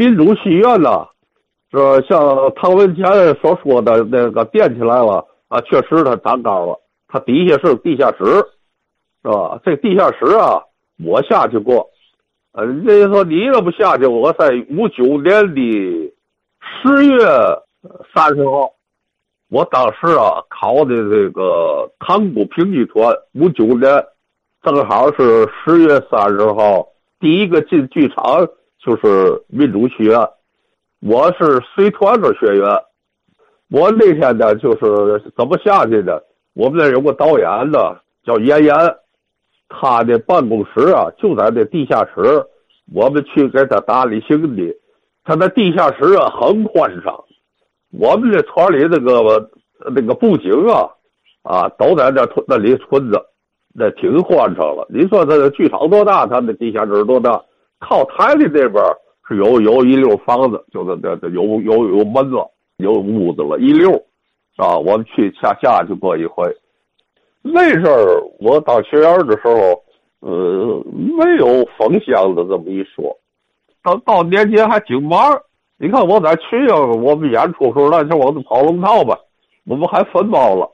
民主戏院呢，是像唐文乾所说的那个建起来了啊，确实它长高了，它底下是地下室，是吧？这地下室啊，我下去过，呃，人家说你怎么不下去？我在五九年的十月三十号，我当时啊考的这个塘沽评剧团，五九年正好是十月三十号，第一个进剧场就是民主学院，我是随团的学员。我那天呢，就是怎么下去的？我们那有个导演呢，叫严严，他的办公室啊就在那地下室，我们去给他打理行李。他那地下室啊很宽敞，我们这团里那个那个布景啊啊都在那那里存着，那挺宽敞了。你说他的剧场多大？他那地下室多大？靠台的那边是有有一溜房子，就是这这有有有门子。有屋子了，一溜，啊，我们去下下去过一回。那阵儿我当学员的时候，呃，没有封箱的这么一说。到到年节还挺忙。你看我在群英，我们演出时候那时候我们跑龙套吧，我们还分包了，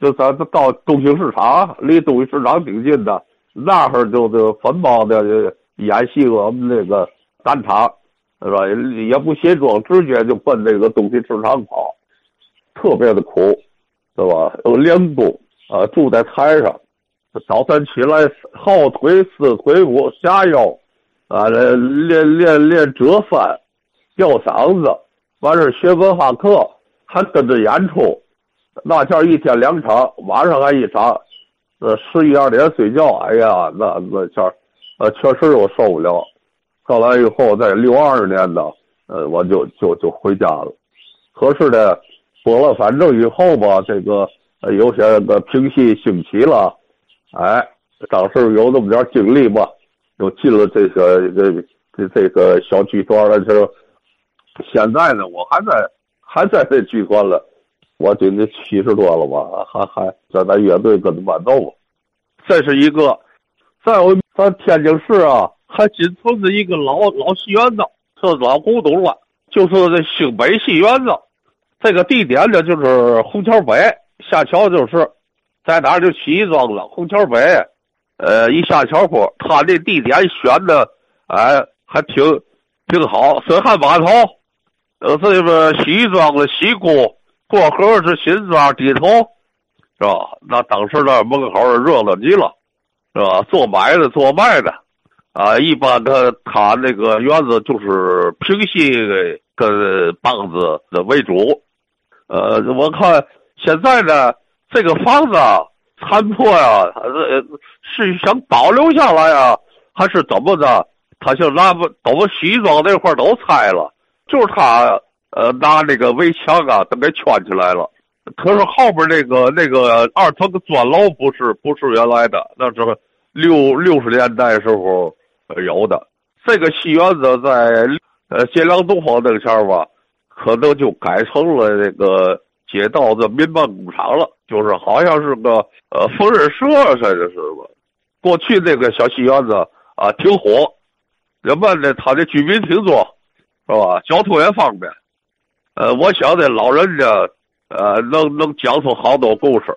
就咱到东兴市场，离东兴市场挺近的，那会儿就就分包的演戏，我们那个赶场。是吧？也不卸妆，直接就奔那个东西市场跑，特别的苦，是吧？有练功啊，住在台上，早晨起来后腿、四腿骨、下腰，啊，练练练折翻、吊嗓子，完事学文化课，还跟着演出，那叫一天两场，晚上还一场，呃，十一二点睡觉，哎呀，那那叫，呃，确实我受不了。后来以后，在六二年呢，呃，我就就就回家了。可是呢，播了反正以后吧，这个有些个平息兴起了，哎，当时有那么点精力吧，又进了这个这这这个小剧团了。就是现在呢，我还在还在这剧团了，我今年七十多了吧，还还在咱乐队跟着伴奏。这是一个，在我咱天津市啊。还仅存着一个老老戏院子，是老古董了，就是这兴北戏院子。这个地点呢，就是虹桥北下桥，就是在哪就起义庄了。虹桥北，呃，一下桥坡，他这地点选的，哎，还挺挺好。水旱码头，呃，这个洗衣庄的西沽过河是新庄低头，是吧？那当时那门口热闹极了，是吧？做买的，做卖的。啊，一般他他那个院子就是平戏跟棒子的为主，呃，我看现在呢，这个房子残破呀，呃，是想保留下来呀，还是怎么着？他就拿不都西装那块都拆了，就是他呃拿那个围墙啊都给圈起来了。可是后边那个那个二层的砖楼不是不是原来的，那是六六十年代时候。有的，这个戏园子在呃建良东方那个前儿吧，可能就改成了那个街道的民办工厂了，就是好像是个呃缝纫社似的，是吧？过去那个小戏园子啊，挺火，人们呢，他的居民挺多，是吧？交通也方便，呃，我想这老人家呃能能讲出好多故事。